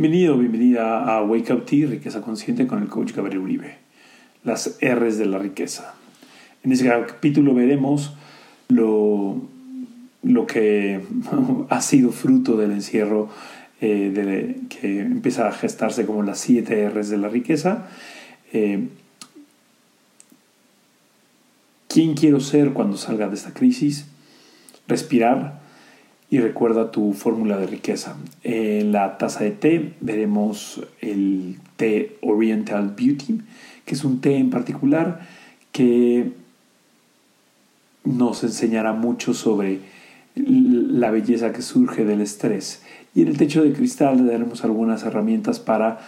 Bienvenido, bienvenida a Wake Up Tea, Riqueza Consciente con el coach Gabriel Uribe. Las R's de la riqueza. En este capítulo veremos lo, lo que ha sido fruto del encierro eh, de, que empieza a gestarse como las siete R's de la riqueza. Eh, ¿Quién quiero ser cuando salga de esta crisis? Respirar, y recuerda tu fórmula de riqueza. En la taza de té veremos el té Oriental Beauty, que es un té en particular que nos enseñará mucho sobre la belleza que surge del estrés. Y en el techo de cristal daremos algunas herramientas para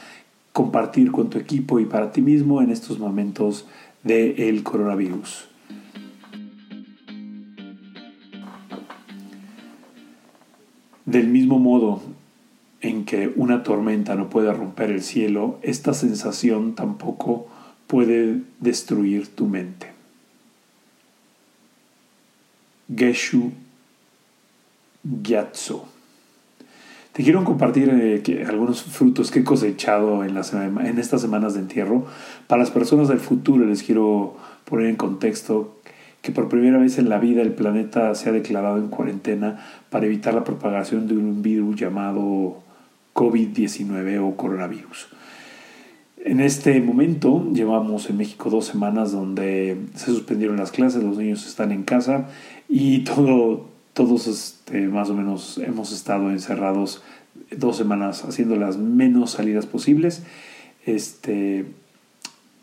compartir con tu equipo y para ti mismo en estos momentos del coronavirus. Del mismo modo en que una tormenta no puede romper el cielo, esta sensación tampoco puede destruir tu mente. Geshu Gyatso. Te quiero compartir eh, algunos frutos que he cosechado en, en estas semanas de entierro. Para las personas del futuro les quiero poner en contexto que por primera vez en la vida el planeta se ha declarado en cuarentena para evitar la propagación de un virus llamado COVID-19 o coronavirus. En este momento llevamos en México dos semanas donde se suspendieron las clases, los niños están en casa y todo, todos este, más o menos hemos estado encerrados dos semanas haciendo las menos salidas posibles. Este,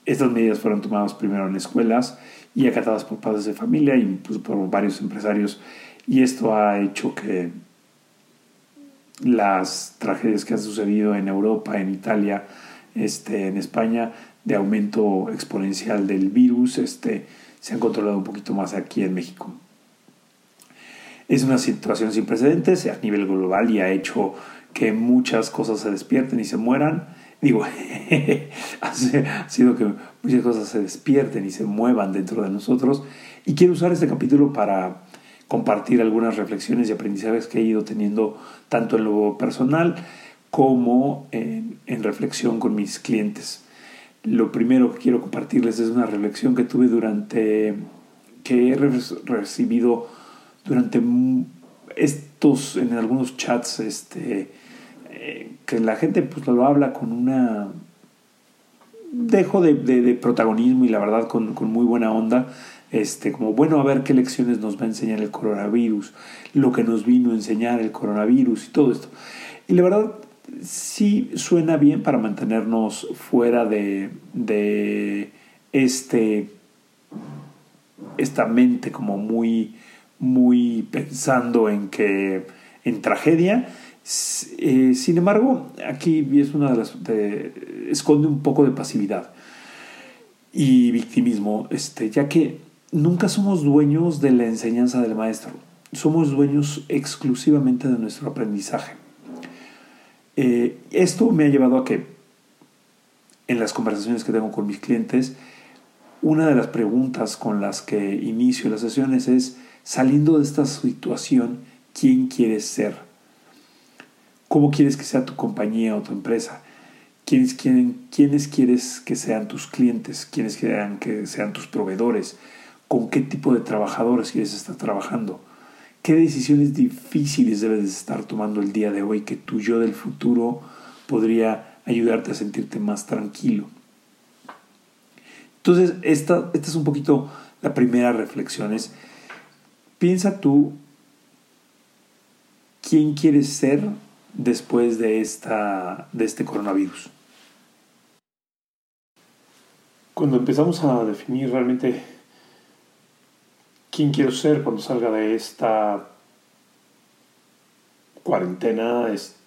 estas medidas fueron tomadas primero en escuelas y acatadas por padres de familia y pues, por varios empresarios. Y esto ha hecho que las tragedias que han sucedido en Europa, en Italia, este, en España, de aumento exponencial del virus, este, se han controlado un poquito más aquí en México. Es una situación sin precedentes a nivel global y ha hecho que muchas cosas se despierten y se mueran Digo, ha sido que muchas cosas se despierten y se muevan dentro de nosotros. Y quiero usar este capítulo para compartir algunas reflexiones y aprendizajes que he ido teniendo tanto en lo personal como en, reflexión con mis clientes. Lo primero que quiero compartirles es una reflexión que tuve durante, que he recibido durante estos, en algunos chats, este, que la gente pues lo habla con una dejo de, protagonismo y la verdad con, muy buena onda este como bueno a ver qué lecciones nos va a enseñar el coronavirus lo que nos vino a enseñar el coronavirus y todo esto y la verdad sí suena bien para mantenernos fuera de, de este esta mente como muy muy pensando en que en tragedia eh, sin embargo, aquí es una de las. esconde un poco de pasividad y victimismo, este, ya que nunca somos dueños de la enseñanza del maestro, somos dueños exclusivamente de nuestro aprendizaje. Eh, esto me ha llevado a que en las conversaciones que tengo con mis clientes, una de las preguntas con las que inicio las sesiones es, saliendo de esta situación, ¿quién quieres ser? ¿Cómo quieres que sea tu compañía o tu empresa? ¿Quiénes, quiénes quieres que sean tus clientes? ¿Quiénes quieren que sean tus proveedores? ¿Con qué tipo de trabajadores quieres estar trabajando? ¿Qué decisiones difíciles debes estar tomando el día de hoy que tu yo del futuro podría ayudarte a sentirte más tranquilo? Entonces, esta, esta es un poquito la primera reflexión. Es, piensa tú quién quieres ser después de, esta, de este coronavirus. Cuando empezamos a definir realmente quién quiero ser cuando salga de esta cuarentena, es,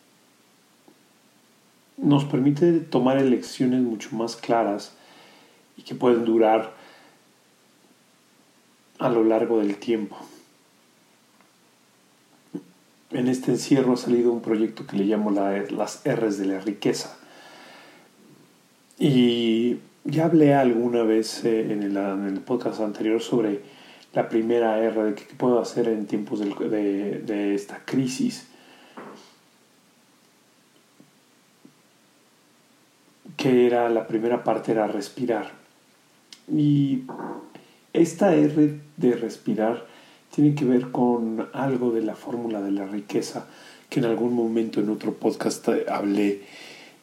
nos permite tomar elecciones mucho más claras y que pueden durar a lo largo del tiempo en este encierro ha salido un proyecto que le llamo las R's de la riqueza. Y ya hablé alguna vez eh, en, el, podcast anterior sobre la primera R, de qué puedo hacer en tiempos de, esta crisis. que era la primera parte era respirar. Y esta R de respirar tiene que ver con algo de la fórmula de la riqueza que en algún momento en otro podcast hablé.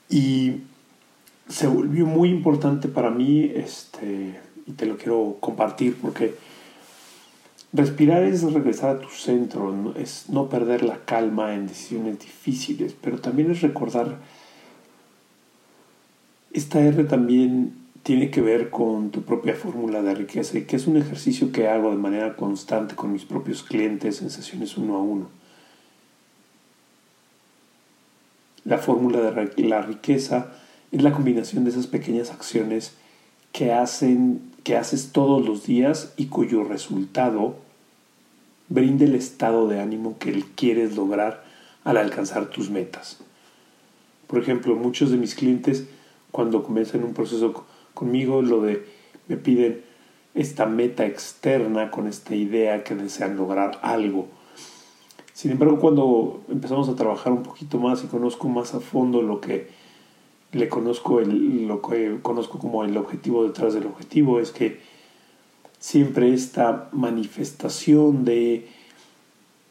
Y se volvió muy importante para mí este y te lo quiero compartir porque respirar es regresar a tu centro, es no perder la calma en decisiones difíciles, pero también es recordar esta R también tiene que ver con tu propia fórmula de riqueza y que es un ejercicio que hago de manera constante con mis propios clientes en sesiones uno a uno. La fórmula de la riqueza es la combinación de esas pequeñas acciones que, hacen, que haces todos los días y cuyo resultado brinde el estado de ánimo que quieres lograr al alcanzar tus metas. Por ejemplo, muchos de mis clientes cuando comienzan un proceso conmigo, lo de me piden esta meta externa con esta idea que desean lograr algo. Sin embargo, cuando empezamos a trabajar un poquito más y conozco más a fondo lo que le conozco, el, lo que conozco como el objetivo detrás del objetivo, es que siempre esta manifestación de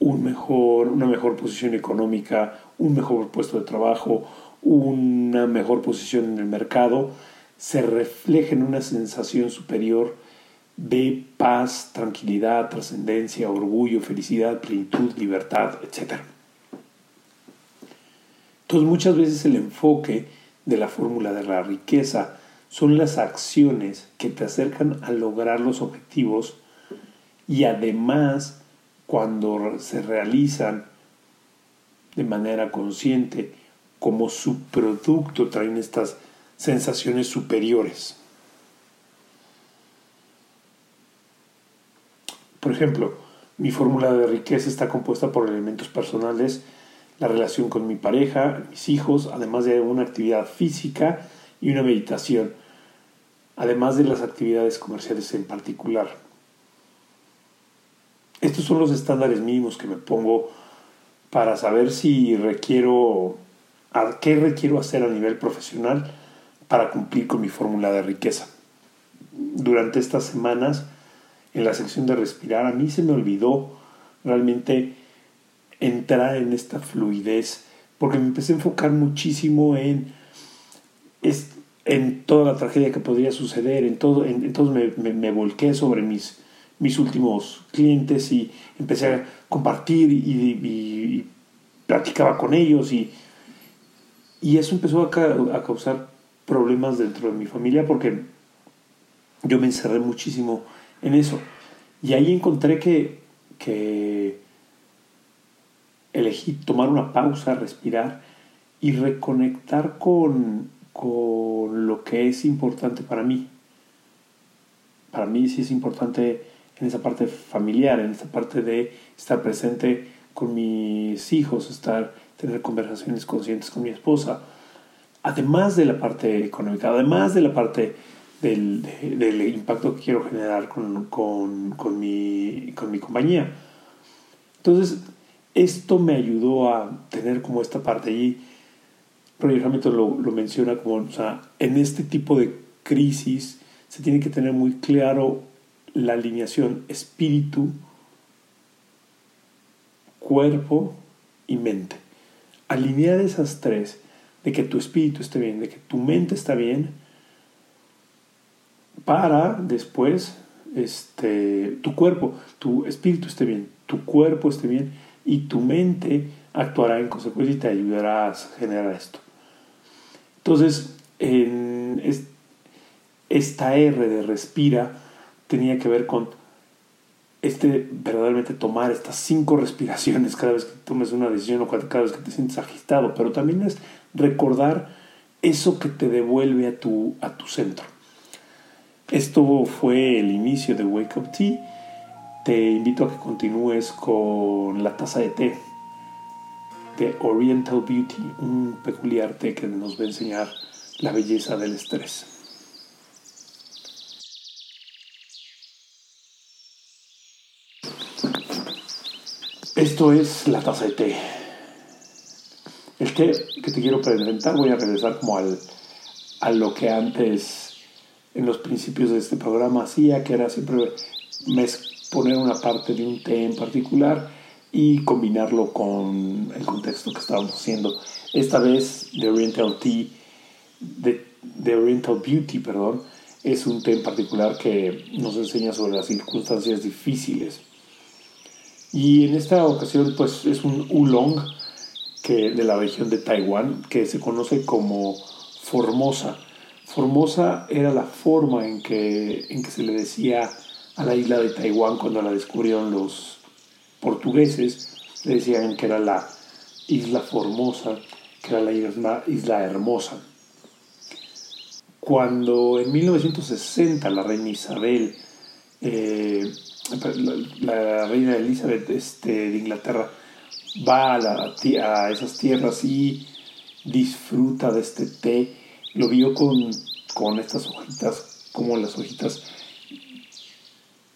un mejor, una mejor posición económica, un mejor puesto de trabajo, una mejor posición en el mercado, se refleja en una sensación superior de paz, tranquilidad, trascendencia, orgullo, felicidad, plenitud, libertad, etc. Entonces muchas veces el enfoque de la fórmula de la riqueza son las acciones que te acercan a lograr los objetivos y además cuando se realizan de manera consciente como su producto traen estas sensaciones superiores. Por ejemplo, mi fórmula de riqueza está compuesta por elementos personales, la relación con mi pareja, mis hijos, además de una actividad física y una meditación, además de las actividades comerciales en particular. Estos son los estándares mínimos que me pongo para saber si requiero a qué requiero hacer a nivel profesional para cumplir con mi fórmula de riqueza. Durante estas semanas, en la sección de respirar, a mí se me olvidó realmente entrar en esta fluidez, porque me empecé a enfocar muchísimo en, en toda la tragedia que podría suceder, en todo, entonces me, me, volqué sobre mis, mis últimos clientes y empecé a compartir y, y platicaba con ellos y y eso empezó a, causar problemas dentro de mi familia porque yo me encerré muchísimo en eso. Y ahí encontré que, que elegí tomar una pausa, respirar y reconectar con, con lo que es importante para mí. Para mí sí es importante en esa parte familiar, en esa parte de estar presente con mis hijos, estar tener conversaciones conscientes con mi esposa, además de la parte económica, además de la parte del, del impacto que quiero generar con, con, con, mi, con mi compañía. Entonces, esto me ayudó a tener como esta parte allí. Roger Hamilton lo, lo menciona como, o sea, en este tipo de crisis se tiene que tener muy claro la alineación espíritu, cuerpo y mente alinear esas tres, de que tu espíritu esté bien, de que tu mente está bien, para después este, tu cuerpo, tu espíritu esté bien, tu cuerpo esté bien y tu mente actuará en consecuencia y te ayudará a generar esto. Entonces, en esta R de respira tenía que ver con este verdaderamente tomar estas cinco respiraciones cada vez que tomes una decisión o cada vez que te sientes agitado, pero también es recordar eso que te devuelve a tu, a tu centro. Esto fue el inicio de Wake Up Tea. Te invito a que continúes con la taza de té de Oriental Beauty, un peculiar té que nos va a enseñar la belleza del estrés. Esto es la taza de té. El té que te quiero presentar, voy a regresar como al, a lo que antes, en los principios de este programa, hacía, que era siempre poner una parte de un té en particular y combinarlo con el contexto que estábamos haciendo. Esta vez, The Oriental Tea, The, Oriental Beauty, perdón, es un té en particular que nos enseña sobre las circunstancias difíciles. Y en esta ocasión, pues es un oolong que, de la región de Taiwán que se conoce como Formosa. Formosa era la forma en que, en que se le decía a la isla de Taiwán cuando la descubrieron los portugueses. Le decían que era la isla Formosa, que era la isla, hermosa. Cuando en 1960 la reina Isabel, eh, la, reina Elizabeth este, de Inglaterra, va a, a, esas tierras y disfruta de este té, lo vio con, con estas hojitas, como las hojitas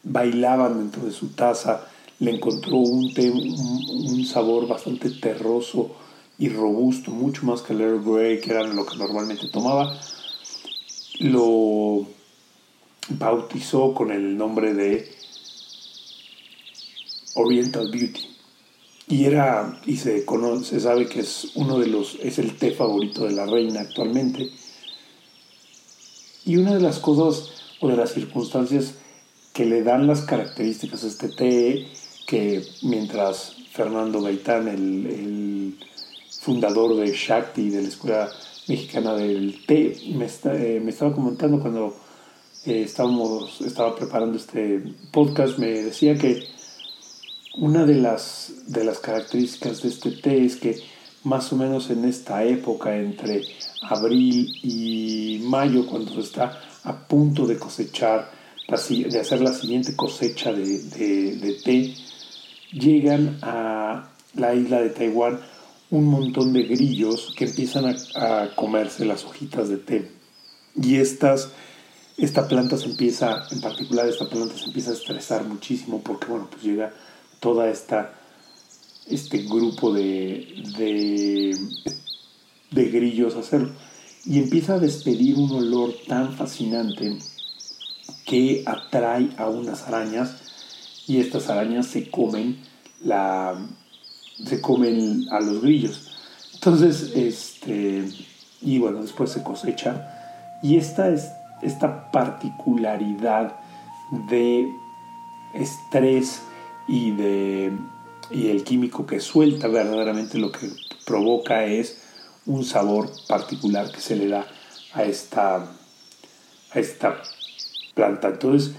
bailaban dentro de su taza, le encontró un té, un, sabor bastante terroso y robusto, mucho más que el Earl Grey, que era lo que normalmente tomaba. Lo bautizó con el nombre de Oriental Beauty. Y era, y se, conoce, se sabe que es uno de los, es el té favorito de la reina actualmente. Y una de las cosas o de las circunstancias que le dan las características a este té, que mientras Fernando Gaitán, el, el fundador de Shakti, de la escuela mexicana del té. Me, eh, estaba comentando cuando eh, estábamos, estaba preparando este podcast, me decía que una de las, de las características de este té es que más o menos en esta época, entre abril y mayo, cuando se está a punto de cosechar, de hacer la siguiente cosecha de, de, té, llegan a la isla de Taiwán un montón de grillos que empiezan a, comerse las hojitas de té. Y estas, esta planta se empieza, en particular esta planta se empieza a estresar muchísimo porque, bueno, pues llega toda esta, este grupo de, de, grillos a hacerlo. Y empieza a despedir un olor tan fascinante que atrae a unas arañas y estas arañas se comen la, se comen a los grillos. Entonces, este, y bueno, después se cosecha. Y esta es esta particularidad de estrés y de y el químico que suelta verdaderamente lo que provoca es un sabor particular que se le da a esta a esta planta. Entonces,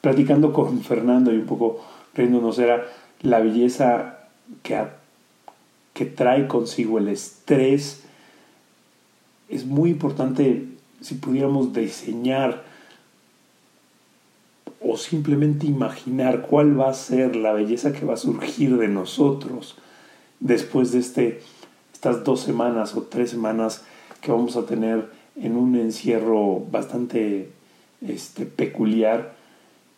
platicando con Fernando y un poco riéndonos era la belleza que, que trae consigo el estrés, es muy importante si pudiéramos diseñar o simplemente imaginar cuál va a ser la belleza que va a surgir de nosotros después de este, estas dos semanas o tres semanas que vamos a tener en un encierro bastante este, peculiar,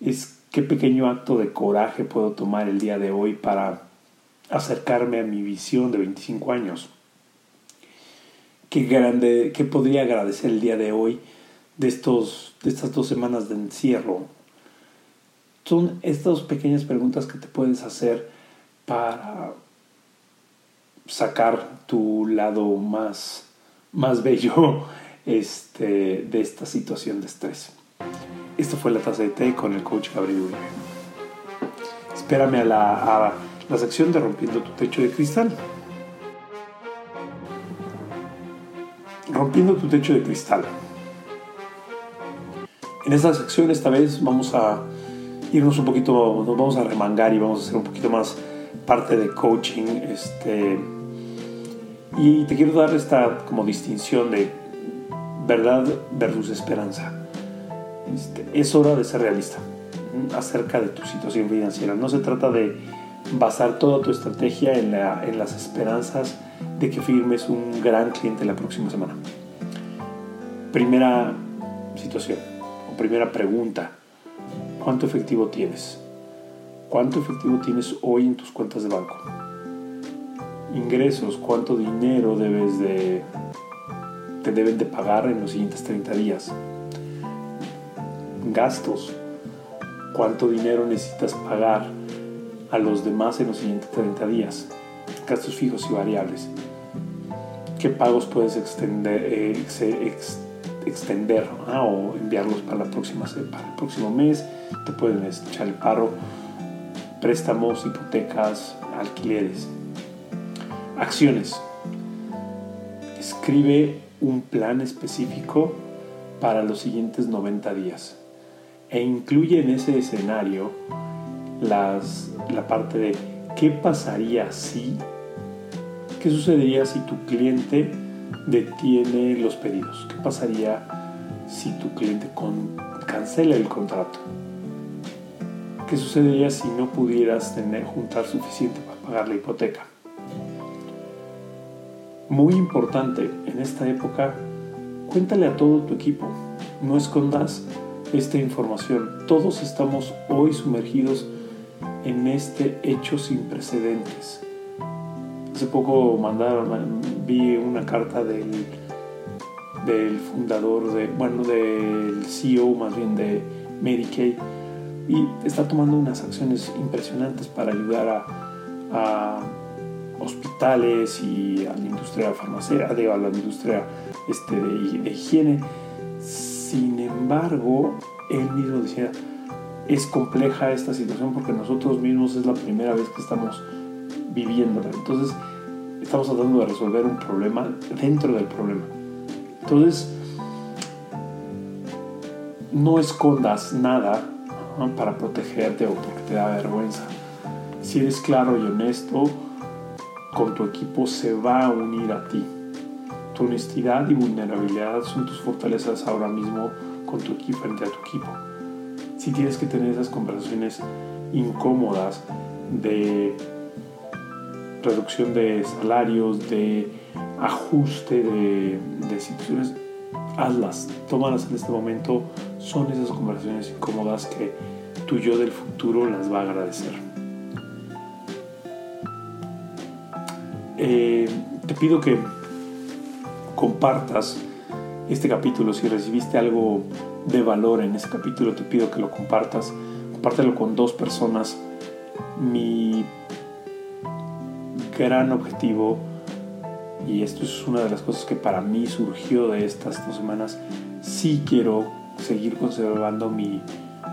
es qué pequeño acto de coraje puedo tomar el día de hoy para acercarme a mi visión de 25 años. Qué grande, qué podría agradecer el día de hoy de, estos, de estas dos semanas de encierro. Son estas pequeñas preguntas que te puedes hacer para sacar tu lado más, más bello este, de esta situación de estrés. Esto fue la taza de té con el coach Gabriel. Espérame a la, la sección de Rompiendo tu techo de cristal. Rompiendo tu techo de cristal. En esta sección esta vez vamos a irnos un poquito, nos vamos a remangar y vamos a hacer un poquito más parte de coaching. Este, y te quiero dar esta como distinción de verdad versus esperanza. Este, es hora de ser realista acerca de tu situación financiera. No se trata de basar toda tu estrategia en, las esperanzas de que firmes un gran cliente la próxima semana. Primera situación o primera pregunta, ¿cuánto efectivo tienes? ¿Cuánto efectivo tienes hoy en tus cuentas de banco? Ingresos, ¿cuánto dinero debes de te deben de pagar en los siguientes 30 días. Gastos, cuánto dinero necesitas pagar a los demás en los siguientes 30 días. Gastos fijos y variables. ¿Qué pagos puedes extender, eh, extender ah, o enviarlos para, la próxima, para el próximo mes? Te pueden echar el paro. Préstamos, hipotecas, alquileres. Acciones. Escribe un plan específico para los siguientes 90 días e incluye en ese escenario las, la parte de qué pasaría si, qué sucedería si tu cliente detiene los pedidos, qué pasaría si tu cliente cancela el contrato, qué sucedería si no pudieras tener, juntar suficiente para pagar la hipoteca. Muy importante en esta época, cuéntale a todo tu equipo, no escondas esta información. Todos estamos hoy sumergidos en este hecho sin precedentes. Hace poco mandaron, vi una carta del, del fundador, de, bueno, del CEO más bien de Medicaid y está tomando unas acciones impresionantes para ayudar a, hospitales y a la industria farmacéutica, a la industria este, de higiene. Sin embargo, él mismo decía, es compleja esta situación porque nosotros mismos es la primera vez que estamos viviéndola. Entonces, estamos tratando de resolver un problema dentro del problema. Entonces, no escondas nada para protegerte o porque te da vergüenza. Si eres claro y honesto, con tu equipo se va a unir a ti. Tu honestidad y vulnerabilidad son tus fortalezas ahora mismo con tu equipo frente a tu equipo. Si tienes que tener esas conversaciones incómodas de reducción de salarios, de ajuste de, de situaciones, hazlas, tómalas en este momento. Son esas conversaciones incómodas que tu yo del futuro las va a agradecer. Eh, te pido que compartas este capítulo. Si recibiste algo de valor en ese capítulo, te pido que lo compartas. Compártelo con dos personas. Mi gran objetivo, y esto es una de las cosas que para mí surgió de estas dos semanas, sí quiero seguir conservando mi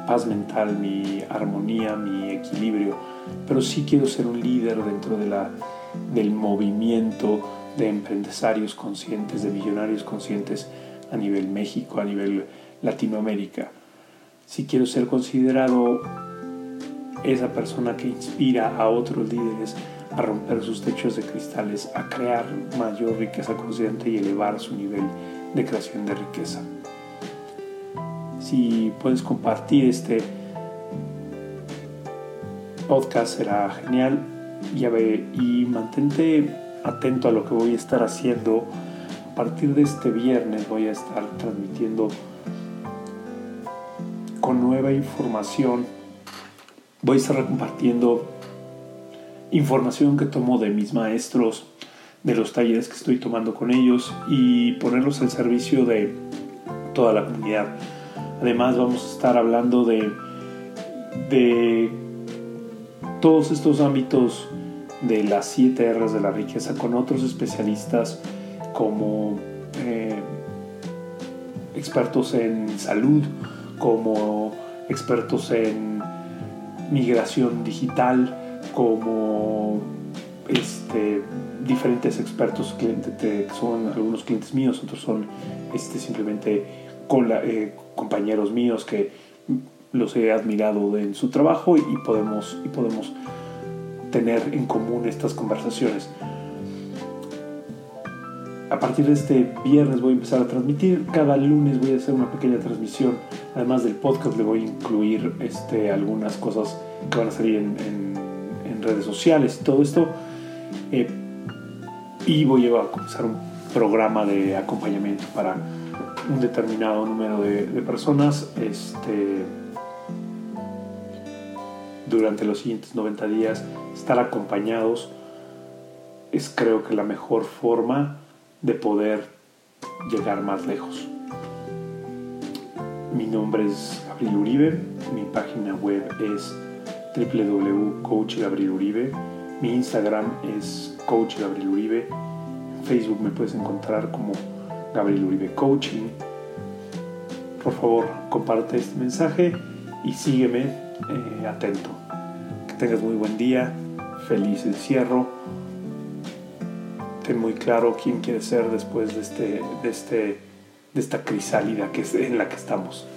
paz mental, mi armonía, mi equilibrio, pero sí quiero ser un líder dentro de la, del movimiento de empresarios conscientes, de millonarios conscientes a nivel México, a nivel Latinoamérica. Si quiero ser considerado esa persona que inspira a otros líderes a romper sus techos de cristales, a crear mayor riqueza consciente y elevar su nivel de creación de riqueza. Si puedes compartir este podcast será genial y, y mantente atento a lo que voy a estar haciendo. A partir de este viernes voy a estar transmitiendo con nueva información. Voy a estar compartiendo información que tomo de mis maestros, de los talleres que estoy tomando con ellos y ponerlos al servicio de toda la comunidad. Además vamos a estar hablando de, de todos estos ámbitos de las 7 R's de la riqueza con otros especialistas como eh, expertos en salud, como expertos en migración digital, como este, diferentes expertos, clientes, son algunos clientes míos, otros son este, simplemente eh, compañeros míos que los he admirado en su trabajo y podemos, y podemos tener en común estas conversaciones. A partir de este viernes voy a empezar a transmitir, cada lunes voy a hacer una pequeña transmisión, además del podcast le voy a incluir este, algunas cosas que van a salir en, redes sociales, todo esto. Eh, y voy a comenzar un programa de acompañamiento para un determinado número de, de personas. Este, durante los siguientes 90 días, estar acompañados es creo que la mejor forma de poder llegar más lejos. Mi nombre es Gabriel Uribe, mi página web es www.coachgabrieluribe, mi Instagram es Coach Gabriel Uribe, en Facebook me puedes encontrar como Gabriel Uribe Coaching. Por favor, comparte este mensaje y sígueme eh, atento. Que tengas muy buen día, feliz encierro. Ten muy claro quién quieres ser después de, este, de, este, de esta crisálida que es en la que estamos.